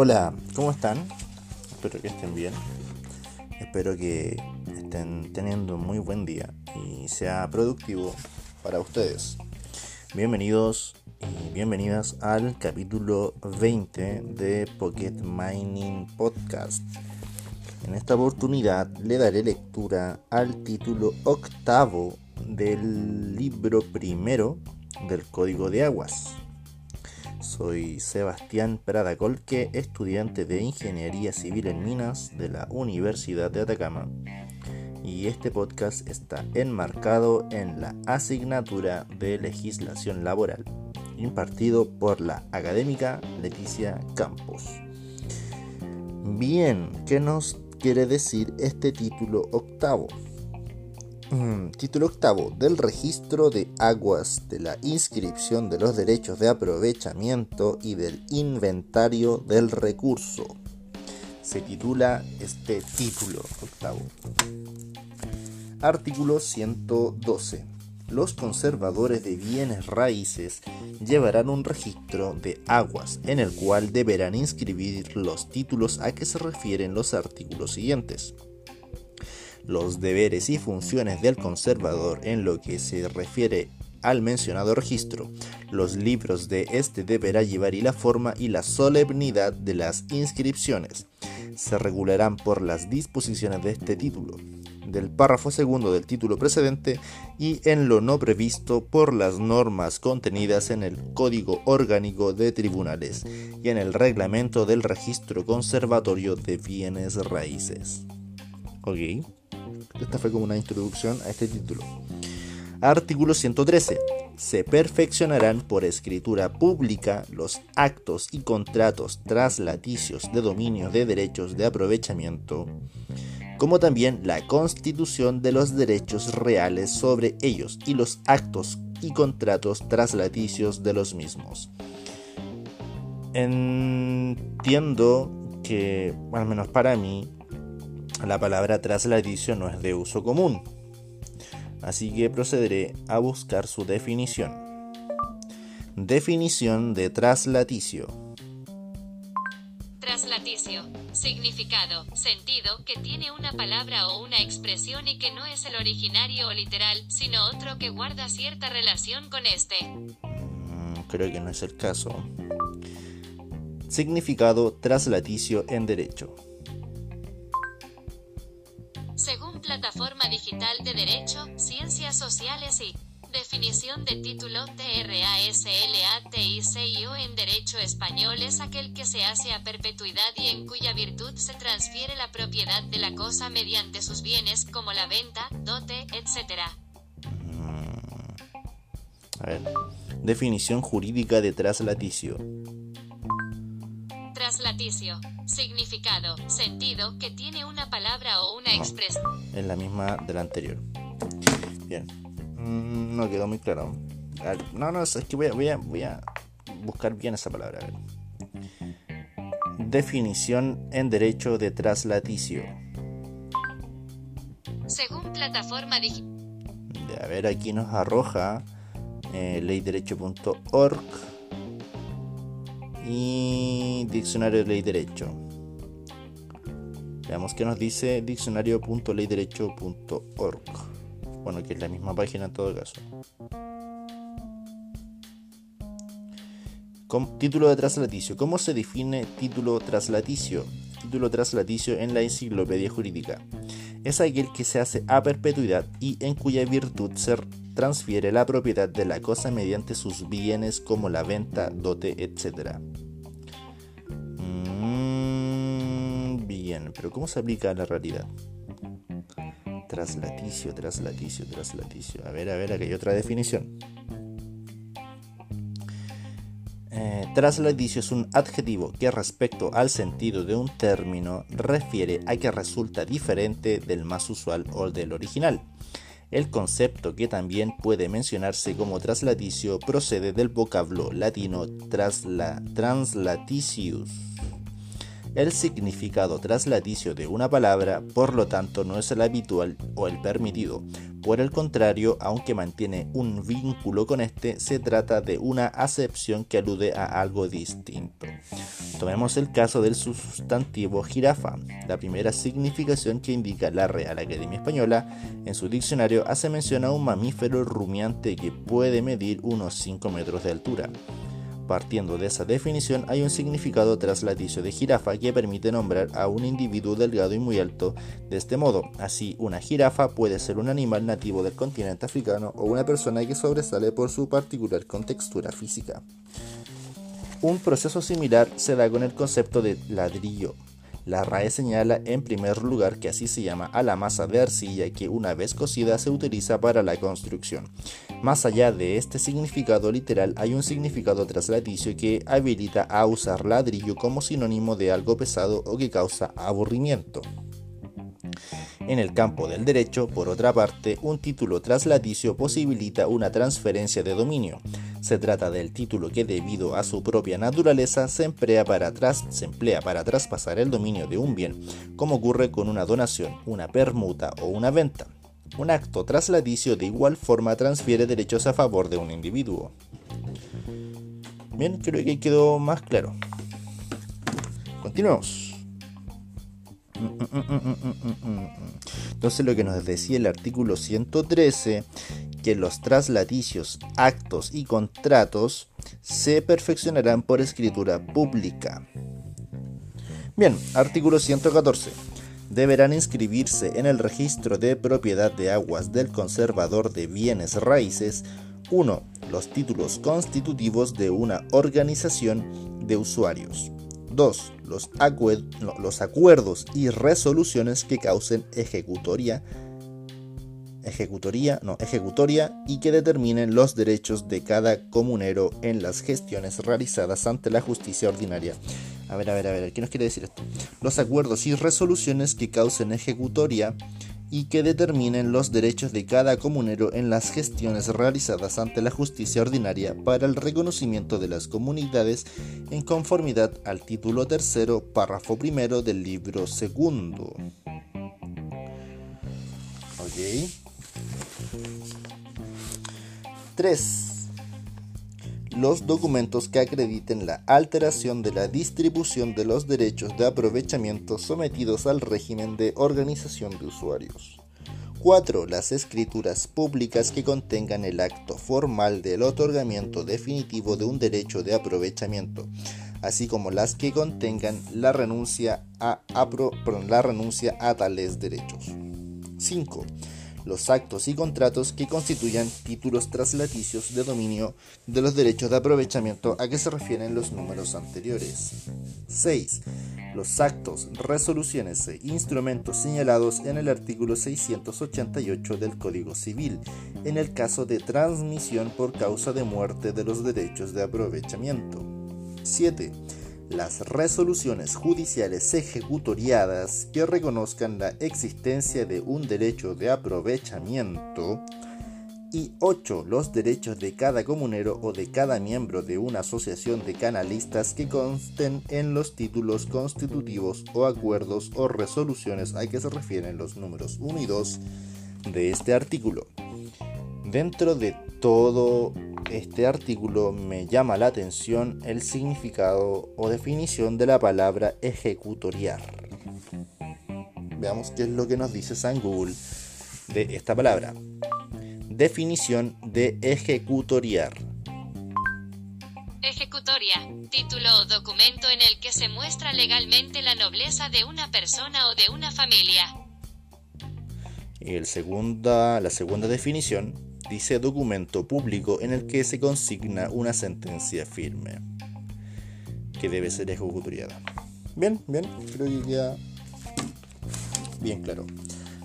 Hola, ¿cómo están? Espero que estén bien. Espero que estén teniendo un muy buen día y sea productivo para ustedes. Bienvenidos y bienvenidas al capítulo 20 de Pocket Mining Podcast. En esta oportunidad le daré lectura al título octavo del libro primero del Código de Aguas. Soy Sebastián Prada Colque, estudiante de Ingeniería Civil en Minas de la Universidad de Atacama. Y este podcast está enmarcado en la asignatura de legislación laboral, impartido por la académica Leticia Campos. Bien, ¿qué nos quiere decir este título octavo? Mm, título octavo del registro de aguas, de la inscripción de los derechos de aprovechamiento y del inventario del recurso. Se titula este título octavo. Artículo 112. Los conservadores de bienes raíces llevarán un registro de aguas en el cual deberán inscribir los títulos a que se refieren los artículos siguientes los deberes y funciones del conservador en lo que se refiere al mencionado registro. Los libros de este deberá llevar y la forma y la solemnidad de las inscripciones. Se regularán por las disposiciones de este título, del párrafo segundo del título precedente y en lo no previsto por las normas contenidas en el Código Orgánico de Tribunales y en el reglamento del registro conservatorio de bienes raíces. Ok. Esta fue como una introducción a este título. Artículo 113. Se perfeccionarán por escritura pública los actos y contratos traslaticios de dominio de derechos de aprovechamiento, como también la constitución de los derechos reales sobre ellos y los actos y contratos traslaticios de los mismos. Entiendo que, al menos para mí, la palabra traslaticio no es de uso común, así que procederé a buscar su definición. Definición de traslaticio. Traslaticio. Significado, sentido, que tiene una palabra o una expresión y que no es el originario o literal, sino otro que guarda cierta relación con este. Mm, creo que no es el caso. Significado traslaticio en derecho. Plataforma Digital de Derecho, Ciencias Sociales y Definición de título TRASLATICIO en derecho español es aquel que se hace a perpetuidad y en cuya virtud se transfiere la propiedad de la cosa mediante sus bienes como la venta, dote, etc. A ver. Definición jurídica de traslaticio. Traslaticio. Significado, sentido, que tiene una palabra o una expresión. Es la misma de la anterior. Bien. Mm, no quedó muy claro. no, no, es que voy a, voy a, buscar bien esa palabra. Definición en derecho de traslaticio. Según plataforma digital. A ver, aquí nos arroja eh, leyderecho.org y diccionario de ley derecho. Veamos qué nos dice diccionario.leyderecho.org. Bueno, que es la misma página en todo caso. título de traslaticio. ¿Cómo se define título traslaticio? Título traslaticio en la enciclopedia jurídica. Es aquel que se hace a perpetuidad y en cuya virtud se transfiere la propiedad de la cosa mediante sus bienes como la venta, dote, etc. Mm, bien, pero ¿cómo se aplica a la realidad? Traslaticio, traslaticio, traslaticio. A ver, a ver, aquí hay otra definición. Eh, traslaticio es un adjetivo que respecto al sentido de un término refiere a que resulta diferente del más usual o del original. El concepto que también puede mencionarse como traslaticio procede del vocablo latino trasla, translaticius, El significado traslaticio de una palabra, por lo tanto, no es el habitual o el permitido. Por el contrario, aunque mantiene un vínculo con este, se trata de una acepción que alude a algo distinto. Tomemos el caso del sustantivo jirafa. La primera significación que indica la Real Academia Española en su diccionario hace mención a un mamífero rumiante que puede medir unos 5 metros de altura. Partiendo de esa definición, hay un significado traslaticio de jirafa que permite nombrar a un individuo delgado y muy alto de este modo. Así, una jirafa puede ser un animal nativo del continente africano o una persona que sobresale por su particular contextura física. Un proceso similar se da con el concepto de ladrillo. La RAE señala en primer lugar que así se llama a la masa de arcilla que una vez cocida se utiliza para la construcción. Más allá de este significado literal hay un significado traslaticio que habilita a usar ladrillo como sinónimo de algo pesado o que causa aburrimiento. En el campo del derecho, por otra parte, un título traslaticio posibilita una transferencia de dominio. Se trata del título que debido a su propia naturaleza se emplea, para se emplea para traspasar el dominio de un bien, como ocurre con una donación, una permuta o una venta. Un acto traslaticio de igual forma transfiere derechos a favor de un individuo. Bien, creo que quedó más claro. Continuemos. Entonces lo que nos decía el artículo 113 que los traslaticios, actos y contratos se perfeccionarán por escritura pública. Bien, artículo 114. Deberán inscribirse en el registro de propiedad de aguas del conservador de bienes raíces 1. Los títulos constitutivos de una organización de usuarios. 2. Los, los acuerdos y resoluciones que causen ejecutoria ejecutoría, no, ejecutoria y que determinen los derechos de cada comunero en las gestiones realizadas ante la justicia ordinaria. A ver, a ver, a ver, ¿qué nos quiere decir esto? Los acuerdos y resoluciones que causen ejecutoria y que determinen los derechos de cada comunero en las gestiones realizadas ante la justicia ordinaria para el reconocimiento de las comunidades en conformidad al título tercero, párrafo primero del libro segundo. Ok. 3. Los documentos que acrediten la alteración de la distribución de los derechos de aprovechamiento sometidos al régimen de organización de usuarios. 4. Las escrituras públicas que contengan el acto formal del otorgamiento definitivo de un derecho de aprovechamiento, así como las que contengan la renuncia a, la renuncia a tales derechos. 5 los actos y contratos que constituyan títulos traslaticios de dominio de los derechos de aprovechamiento a que se refieren los números anteriores. 6. Los actos, resoluciones e instrumentos señalados en el artículo 688 del Código Civil, en el caso de transmisión por causa de muerte de los derechos de aprovechamiento. 7 las resoluciones judiciales ejecutoriadas que reconozcan la existencia de un derecho de aprovechamiento y 8. Los derechos de cada comunero o de cada miembro de una asociación de canalistas que consten en los títulos constitutivos o acuerdos o resoluciones a que se refieren los números 1 y 2 de este artículo. Dentro de todo este artículo me llama la atención el significado o definición de la palabra ejecutoriar. Veamos qué es lo que nos dice San Google de esta palabra. Definición de ejecutoriar. Ejecutoria, título o documento en el que se muestra legalmente la nobleza de una persona o de una familia. El segunda, la segunda definición dice documento público en el que se consigna una sentencia firme que debe ser ejecutoriada. Bien, bien, creo que bien claro.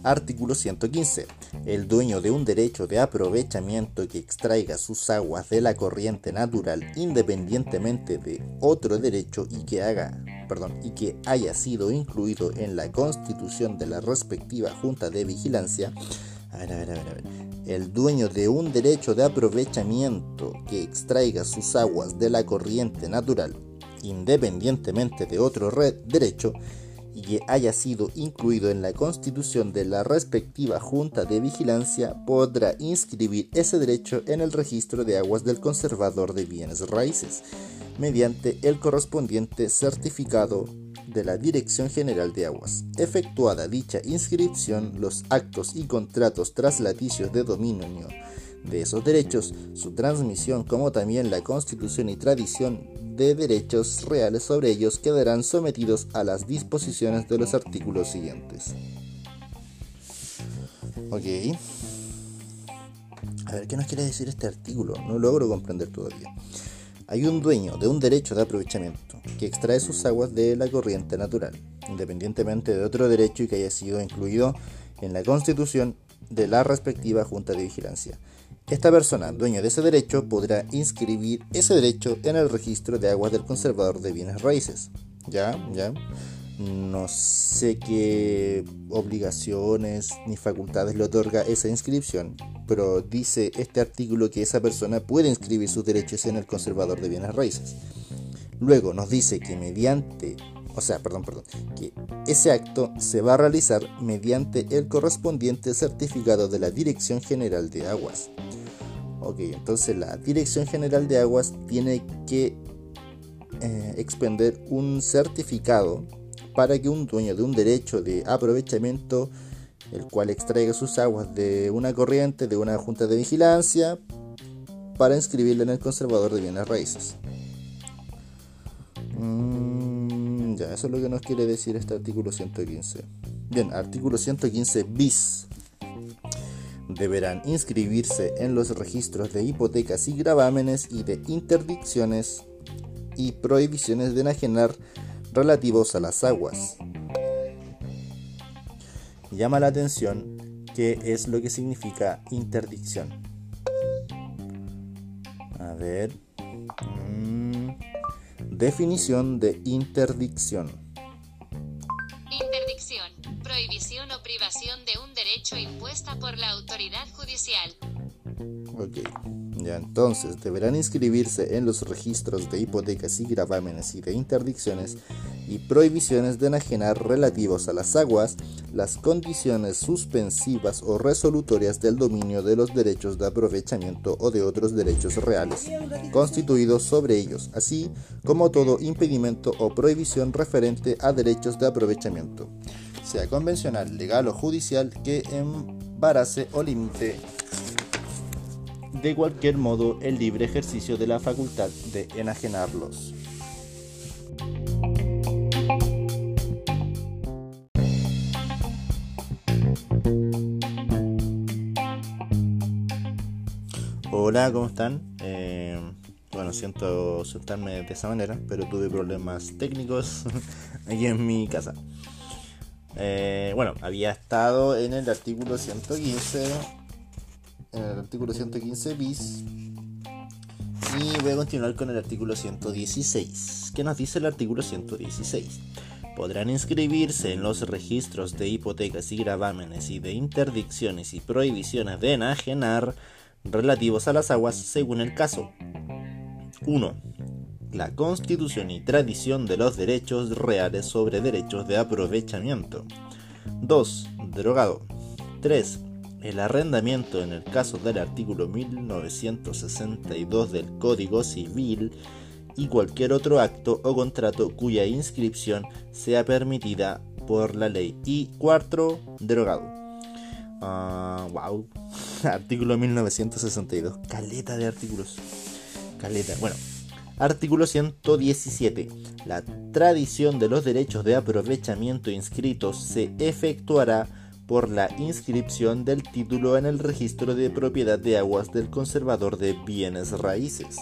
Artículo 115. El dueño de un derecho de aprovechamiento que extraiga sus aguas de la corriente natural independientemente de otro derecho y que haga, perdón, y que haya sido incluido en la constitución de la respectiva junta de vigilancia. A ver, a ver, a ver, a ver el dueño de un derecho de aprovechamiento que extraiga sus aguas de la corriente natural, independientemente de otro derecho y que haya sido incluido en la constitución de la respectiva Junta de Vigilancia, podrá inscribir ese derecho en el registro de aguas del conservador de bienes raíces, mediante el correspondiente certificado de la Dirección General de Aguas. Efectuada dicha inscripción, los actos y contratos traslaticios de dominio de esos derechos, su transmisión como también la constitución y tradición de derechos reales sobre ellos quedarán sometidos a las disposiciones de los artículos siguientes. Ok. A ver, ¿qué nos quiere decir este artículo? No logro comprender todavía. Hay un dueño de un derecho de aprovechamiento que extrae sus aguas de la corriente natural, independientemente de otro derecho y que haya sido incluido en la constitución de la respectiva Junta de Vigilancia. Esta persona, dueño de ese derecho, podrá inscribir ese derecho en el registro de aguas del conservador de bienes raíces. ¿Ya? ¿Ya? No sé qué obligaciones ni facultades le otorga esa inscripción, pero dice este artículo que esa persona puede inscribir sus derechos en el conservador de bienes raíces. Luego nos dice que mediante, o sea, perdón, perdón, que ese acto se va a realizar mediante el correspondiente certificado de la Dirección General de Aguas. Ok, entonces la Dirección General de Aguas tiene que eh, expender un certificado para que un dueño de un derecho de aprovechamiento, el cual extraiga sus aguas de una corriente, de una junta de vigilancia, para inscribirlo en el conservador de bienes raíces. Mm, ya, eso es lo que nos quiere decir este artículo 115. Bien, artículo 115 bis deberán inscribirse en los registros de hipotecas y gravámenes y de interdicciones y prohibiciones de enajenar relativos a las aguas. Llama la atención qué es lo que significa interdicción. A ver. Mm, definición de interdicción prohibición o privación de un derecho impuesta por la autoridad judicial. Ok, ya entonces deberán inscribirse en los registros de hipotecas y gravámenes y de interdicciones y prohibiciones de enajenar relativos a las aguas las condiciones suspensivas o resolutorias del dominio de los derechos de aprovechamiento o de otros derechos reales constituidos sobre ellos, así como todo impedimento o prohibición referente a derechos de aprovechamiento sea convencional, legal o judicial, que embarace o limite de cualquier modo el libre ejercicio de la facultad de enajenarlos. Hola, ¿cómo están? Eh, bueno, siento sentarme de esa manera, pero tuve problemas técnicos aquí en mi casa. Eh, bueno, había estado en el artículo 115, en el artículo 115 bis, y voy a continuar con el artículo 116. ¿Qué nos dice el artículo 116? Podrán inscribirse en los registros de hipotecas y gravámenes y de interdicciones y prohibiciones de enajenar relativos a las aguas según el caso. 1 la constitución y tradición de los derechos reales sobre derechos de aprovechamiento. 2. Derogado. 3. El arrendamiento en el caso del artículo 1962 del Código Civil y cualquier otro acto o contrato cuya inscripción sea permitida por la ley. Y 4. Derogado. wow. Artículo 1962. Caleta de artículos. Caleta. Bueno, Artículo 117. La tradición de los derechos de aprovechamiento inscritos se efectuará por la inscripción del título en el registro de propiedad de aguas del conservador de bienes raíces.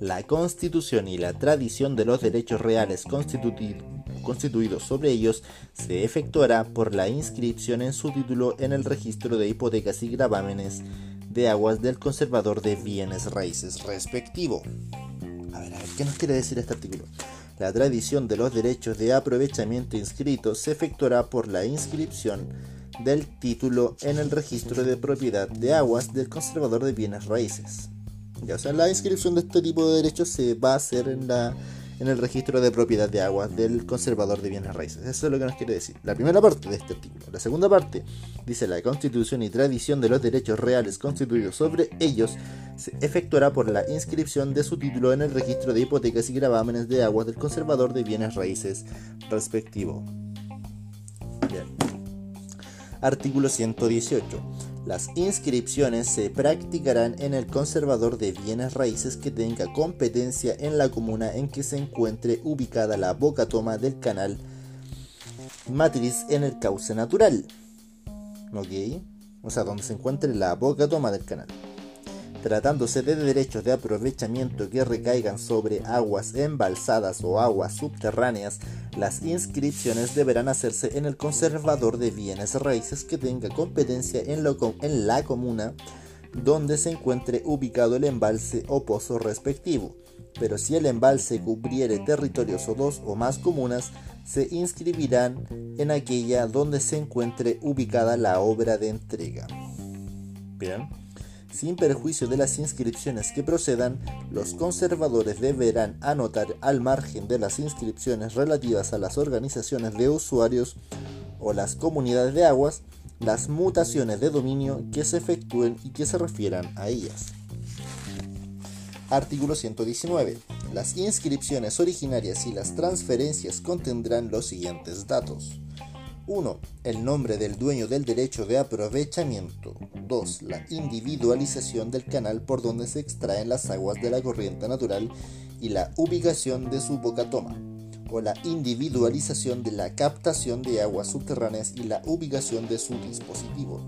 La constitución y la tradición de los derechos reales constituidos sobre ellos se efectuará por la inscripción en su título en el registro de hipotecas y gravámenes de aguas del conservador de bienes raíces respectivo. A ver, a ver, ¿qué nos quiere decir este artículo? La tradición de los derechos de aprovechamiento inscritos se efectuará por la inscripción del título en el registro de propiedad de aguas del conservador de bienes raíces. Ya, o sea, la inscripción de este tipo de derechos se va a hacer en la en el registro de propiedad de aguas del conservador de bienes raíces. Eso es lo que nos quiere decir. La primera parte de este artículo. La segunda parte dice la constitución y tradición de los derechos reales constituidos sobre ellos se efectuará por la inscripción de su título en el registro de hipotecas y gravámenes de aguas del conservador de bienes raíces respectivo. Bien. Artículo 118. Las inscripciones se practicarán en el conservador de bienes raíces que tenga competencia en la comuna en que se encuentre ubicada la boca toma del canal matriz en el cauce natural. ¿Ok? O sea, donde se encuentre la boca toma del canal tratándose de derechos de aprovechamiento que recaigan sobre aguas embalsadas o aguas subterráneas, las inscripciones deberán hacerse en el conservador de bienes raíces que tenga competencia en, en la comuna donde se encuentre ubicado el embalse o pozo respectivo. Pero si el embalse cubriere territorios o dos o más comunas, se inscribirán en aquella donde se encuentre ubicada la obra de entrega. Bien. Sin perjuicio de las inscripciones que procedan, los conservadores deberán anotar al margen de las inscripciones relativas a las organizaciones de usuarios o las comunidades de aguas las mutaciones de dominio que se efectúen y que se refieran a ellas. Artículo 119. Las inscripciones originarias y las transferencias contendrán los siguientes datos. 1. El nombre del dueño del derecho de aprovechamiento. 2. La individualización del canal por donde se extraen las aguas de la corriente natural y la ubicación de su boca toma. O la individualización de la captación de aguas subterráneas y la ubicación de su dispositivo.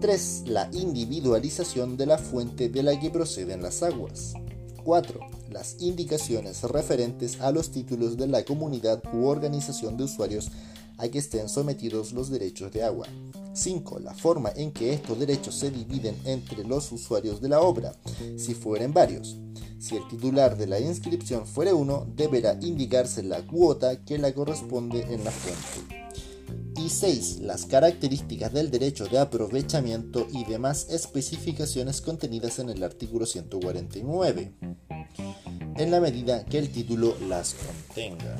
3. La individualización de la fuente de la que proceden las aguas. 4 las indicaciones referentes a los títulos de la comunidad u organización de usuarios a que estén sometidos los derechos de agua. 5. La forma en que estos derechos se dividen entre los usuarios de la obra, si fueren varios. Si el titular de la inscripción fuere uno, deberá indicarse la cuota que le corresponde en la fuente. Y 6. Las características del derecho de aprovechamiento y demás especificaciones contenidas en el artículo 149 en la medida que el título las contenga.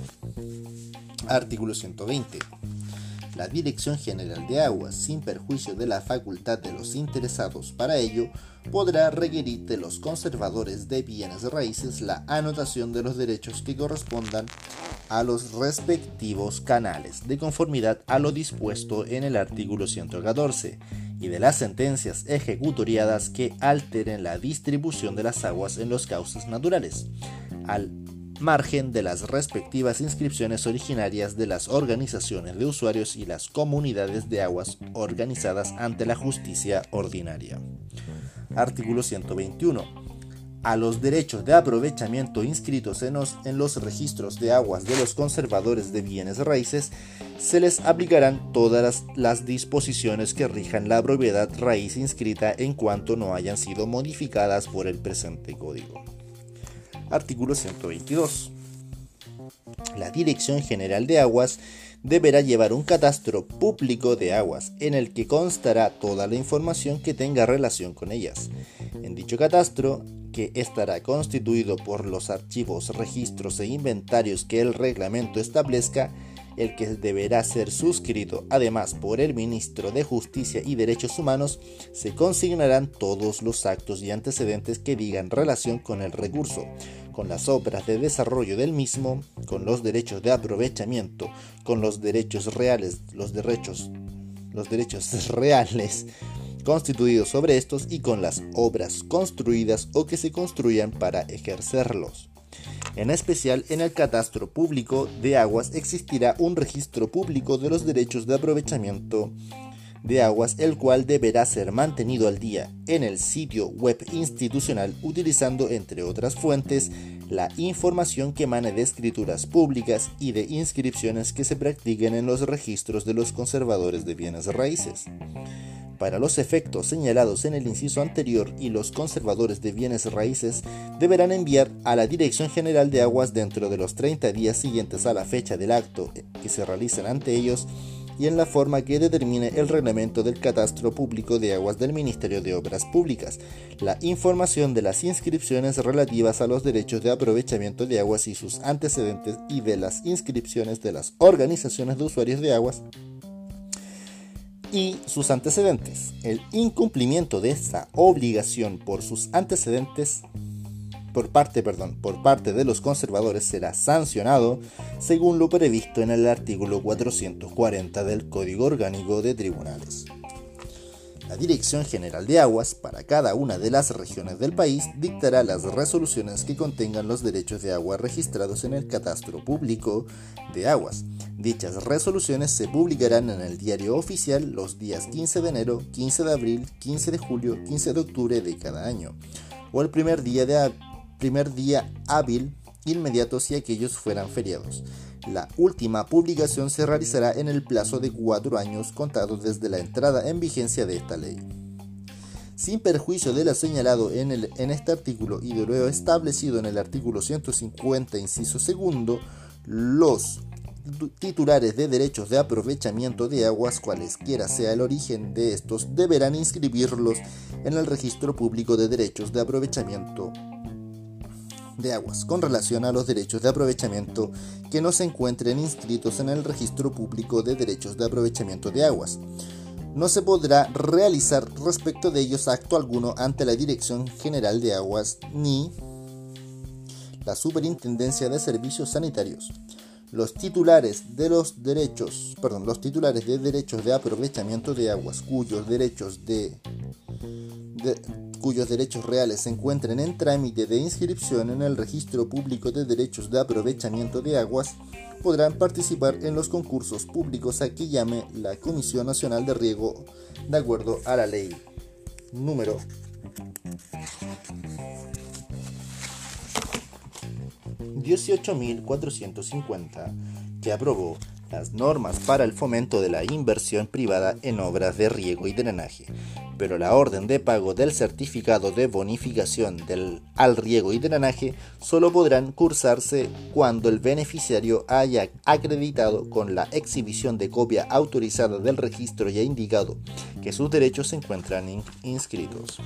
Artículo 120. La Dirección General de Aguas, sin perjuicio de la facultad de los interesados para ello, podrá requerir de los conservadores de bienes raíces la anotación de los derechos que correspondan a los respectivos canales, de conformidad a lo dispuesto en el artículo 114 y de las sentencias ejecutoriadas que alteren la distribución de las aguas en los cauces naturales, al margen de las respectivas inscripciones originarias de las organizaciones de usuarios y las comunidades de aguas organizadas ante la justicia ordinaria. Artículo 121 a los derechos de aprovechamiento inscritos en los, en los, registros de aguas de los conservadores de bienes raíces, se les aplicarán todas las, disposiciones que rijan la propiedad raíz inscrita en cuanto no hayan sido modificadas por el presente código. Artículo 122. La Dirección General de Aguas deberá llevar un catastro público de aguas en el que constará toda la información que tenga relación con ellas. En dicho catastro que estará constituido por los archivos, registros e inventarios que el reglamento establezca, el que deberá ser suscrito además por el ministro de Justicia y Derechos Humanos, se consignarán todos los actos y antecedentes que digan relación con el recurso, con las obras de desarrollo del mismo, con los derechos de aprovechamiento, con los derechos reales, los derechos, los derechos reales constituidos sobre estos y con las obras construidas o que se construyan para ejercerlos. En especial, en el catastro público de aguas existirá un registro público de los derechos de aprovechamiento de aguas, el cual deberá ser mantenido al día en el sitio web institucional utilizando, entre otras fuentes, la información que emane de escrituras públicas y de inscripciones que se practiquen en los registros de los conservadores de bienes raíces. Para los efectos señalados en el inciso anterior y los conservadores de bienes raíces deberán enviar a la Dirección General de Aguas dentro de los 30 días siguientes a la fecha del acto que se realicen ante ellos y en la forma que determine el reglamento del catastro público de aguas del Ministerio de Obras Públicas, la información de las inscripciones relativas a los derechos de aprovechamiento de aguas y sus antecedentes y de las inscripciones de las organizaciones de usuarios de aguas y sus antecedentes. El incumplimiento de esta obligación por sus antecedentes por parte, perdón, por parte de los conservadores será sancionado según lo previsto en el artículo 440 del Código Orgánico de Tribunales. La Dirección General de Aguas para cada una de las regiones del país dictará las resoluciones que contengan los derechos de agua registrados en el catastro público de aguas. Dichas resoluciones se publicarán en el diario oficial los días 15 de enero, 15 de abril, 15 de julio, 15 de octubre de cada año, o el primer día de primer día hábil inmediato si aquellos fueran feriados. La última publicación se realizará en el plazo de cuatro años contados desde la entrada en vigencia de esta ley. Sin perjuicio de lo señalado en, el, en este artículo y de lo establecido en el artículo 150, inciso segundo, los titulares de derechos de aprovechamiento de aguas, cualesquiera sea el origen de estos, deberán inscribirlos en el registro público de derechos de aprovechamiento de aguas con relación a los derechos de aprovechamiento que no se encuentren inscritos en el registro público de derechos de aprovechamiento de aguas. No se podrá realizar respecto de ellos acto alguno ante la Dirección General de Aguas ni la Superintendencia de Servicios Sanitarios. Los titulares de los derechos, perdón, los titulares de derechos de aprovechamiento de aguas cuyos derechos de cuyos derechos reales se encuentren en trámite de inscripción en el Registro Público de Derechos de Aprovechamiento de Aguas, podrán participar en los concursos públicos a que llame la Comisión Nacional de Riego de acuerdo a la ley número 18.450 que aprobó las normas para el fomento de la inversión privada en obras de riego y drenaje, pero la orden de pago del certificado de bonificación del, al riego y drenaje solo podrán cursarse cuando el beneficiario haya acreditado con la exhibición de copia autorizada del registro y ha indicado que sus derechos se encuentran inscritos.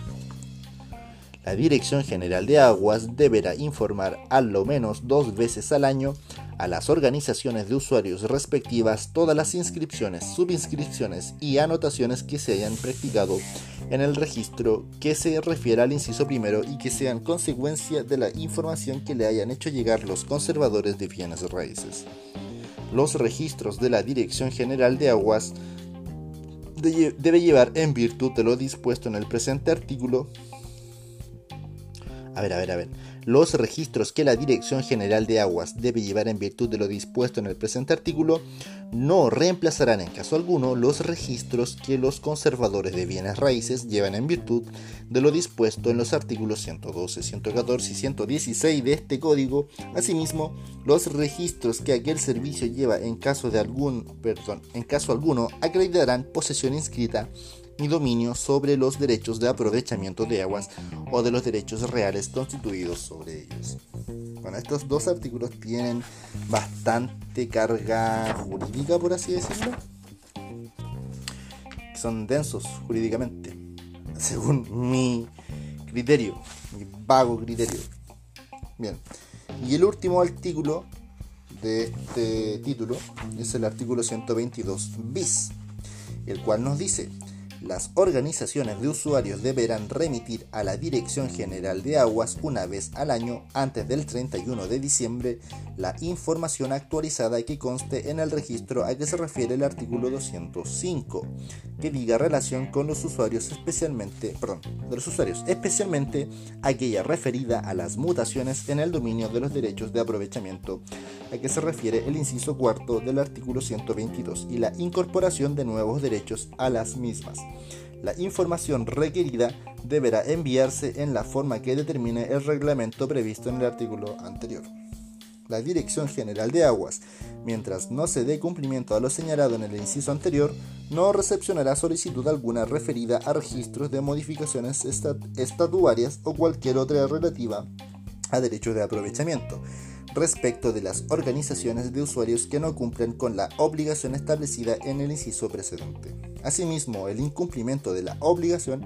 La Dirección General de Aguas deberá informar al menos dos veces al año a las organizaciones de usuarios respectivas todas las inscripciones, subinscripciones y anotaciones que se hayan practicado en el registro que se refiera al inciso primero y que sean consecuencia de la información que le hayan hecho llegar los conservadores de bienes raíces. Los registros de la Dirección General de Aguas debe llevar en virtud de lo dispuesto en el presente artículo a ver, a ver, a ver. Los registros que la Dirección General de Aguas debe llevar en virtud de lo dispuesto en el presente artículo no reemplazarán en caso alguno los registros que los conservadores de bienes raíces llevan en virtud de lo dispuesto en los artículos 112, 114 y 116 de este código. Asimismo, los registros que aquel servicio lleva en caso de algún, perdón, en caso alguno acreditarán posesión inscrita ni dominio sobre los derechos de aprovechamiento de aguas o de los derechos reales constituidos sobre ellos. Bueno, estos dos artículos tienen bastante carga jurídica, por así decirlo. Son densos jurídicamente, según mi criterio, mi vago criterio. Bien, y el último artículo de este título es el artículo 122 bis, el cual nos dice, las organizaciones de usuarios deberán remitir a la Dirección General de Aguas una vez al año antes del 31 de diciembre la información actualizada que conste en el registro a que se refiere el artículo 205, que diga relación con los usuarios especialmente, perdón, de los usuarios, especialmente aquella referida a las mutaciones en el dominio de los derechos de aprovechamiento a que se refiere el inciso cuarto del artículo 122 y la incorporación de nuevos derechos a las mismas. La información requerida deberá enviarse en la forma que determine el reglamento previsto en el artículo anterior. La Dirección General de Aguas, mientras no se dé cumplimiento a lo señalado en el inciso anterior, no recepcionará solicitud alguna referida a registros de modificaciones estatuarias o cualquier otra relativa a derechos de aprovechamiento respecto de las organizaciones de usuarios que no cumplen con la obligación establecida en el inciso precedente. Asimismo, el incumplimiento de la obligación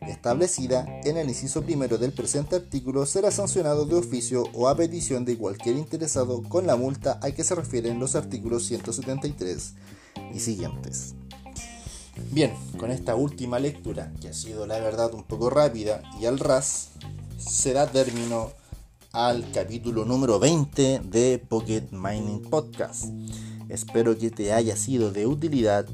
establecida en el inciso primero del presente artículo será sancionado de oficio o a petición de cualquier interesado con la multa a que se refieren los artículos 173 y siguientes. Bien, con esta última lectura, que ha sido la verdad un poco rápida y al ras, se da término al capítulo número 20 de Pocket Mining Podcast. Espero que te haya sido de utilidad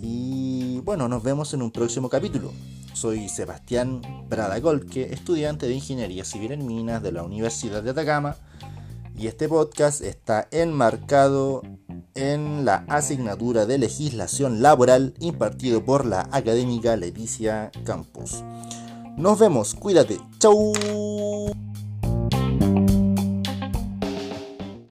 y bueno, nos vemos en un próximo capítulo. Soy Sebastián Prada Golke, estudiante de Ingeniería Civil en Minas de la Universidad de Atacama y este podcast está enmarcado en la asignatura de legislación laboral impartido por la académica Leticia Campos. Nos vemos, cuídate, chau.